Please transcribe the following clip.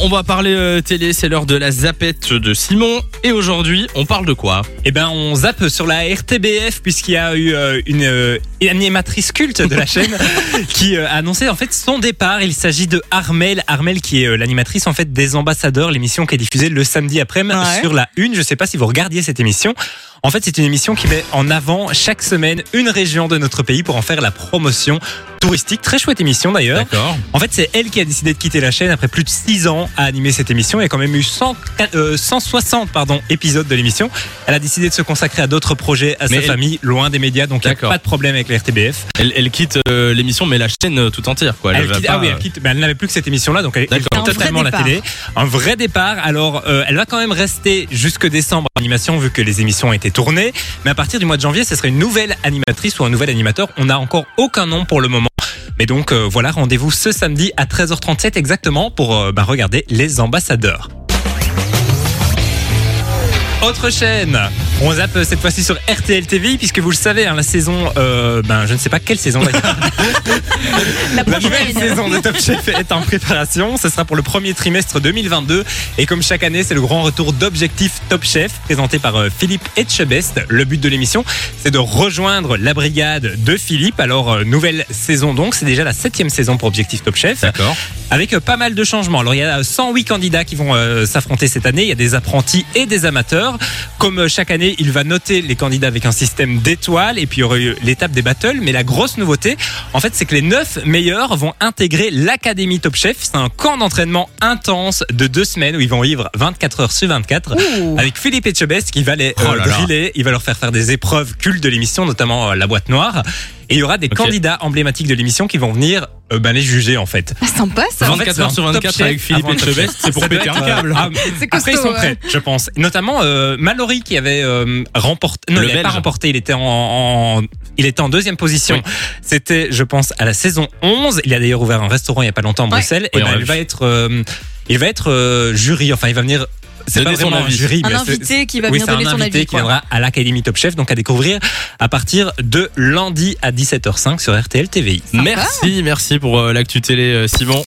On va parler euh, télé, c'est l'heure de la zapette de Simon. Et aujourd'hui, on parle de quoi? Eh ben, on zappe sur la RTBF puisqu'il y a eu euh, une, euh, animatrice culte de la chaîne qui a annoncé en fait son départ. Il s'agit de Armel, Armel qui est l'animatrice en fait des Ambassadeurs, l'émission qui est diffusée le samedi après-midi Ouais. sur la Une. Je sais pas si vous regardiez cette émission. En fait, c'est une émission qui met en avant chaque semaine une région de notre pays pour en faire la promotion touristique. Très chouette émission d'ailleurs. D'accord. En fait, c'est elle qui a décidé de quitter la chaîne après plus de 6 ans à animer cette émission. Il y a quand même eu 100, euh, 160 pardon, épisodes de l'émission. Elle a décidé de se consacrer à d'autres projets, à Mais sa elle- famille, loin des médias, donc il n'y a pas de problème avec la RTBF. Elle, elle quitte euh, l'émission, mais la chaîne euh, tout entière, quoi. Elle, va quitte- pas, ah oui, euh, elle, quitte- ben, elle n'avait plus que cette émission-là, donc elle, quitte Un vrai totalement la départ. télé. Un vrai départ. Alors, euh, elle va quand même rester jusque décembre en animation, vu que les émissions ont été Mais à partir du mois de janvier, ce serait une nouvelle animatrice ou un nouvel animateur. On n'a encore aucun nom pour le moment. Mais donc euh, voilà, rendez-vous ce samedi à 13h37 exactement pour euh, bah, regarder les ambassadeurs. Autre chaîne, on zappe cette fois-ci sur RTL TV puisque vous le savez, hein, la saison, euh, ben je ne sais pas quelle saison d'ailleurs. La La nouvelle prochaine. saison de Top Chef est en préparation. Ce sera pour le premier trimestre 2022. Et comme chaque année, c'est le grand retour d'Objectif Top Chef, présenté par euh, Philippe Etchebest. Le but de l'émission, c'est de rejoindre la brigade de Philippe. Alors, euh, nouvelle saison donc. C'est déjà la septième saison pour Objectif Top Chef. D'accord. Avec euh, pas mal de changements. Alors, il y a 108 candidats qui vont euh, s'affronter cette année. Il y a des apprentis et des amateurs. Comme euh, chaque année, il va noter les candidats avec un système d'étoiles. Et puis, il y aurait eu l'étape des battles. Mais la grosse nouveauté, en fait, c'est que les neuf meilleurs vont intégrer l'Académie Top Chef. C'est un camp d'entraînement intense de deux semaines où ils vont vivre 24 heures sur 24 Ouh. avec Philippe Etchebest qui va les Oh là. Il va leur faire faire des épreuves cultes de l'émission, notamment euh, la boîte noire. Et il y aura des candidats emblématiques de l'émission qui vont venir euh, ben, les juger en fait. Ah, sympa ça. En fait, 24 c'est heures sur Top 24 Chef avec Philippe Top Etchebest, c'est pour péter un câble. ah, C'est après, ils sont prêts, je pense. Notamment euh, Mallory qui avait euh, remporté. Non, Le il n'avait pas remporté. Il était en, en- il était en deuxième position. Oui. C'était, je pense, à la saison 11. Il a d'ailleurs ouvert un restaurant il y a pas longtemps à. Bruxelles. Et ben, il va être, euh, il va être euh, jury. Enfin, il va venir. C'est pas son vraiment un avis. jury, Un invité qui va oui, venir donner son invité avis. qui viendra à l'Académie Top Chef, donc à découvrir à partir de lundi à 17h05 sur RTL TVI. Merci, merci pour euh, l'actu télé, euh, Simon.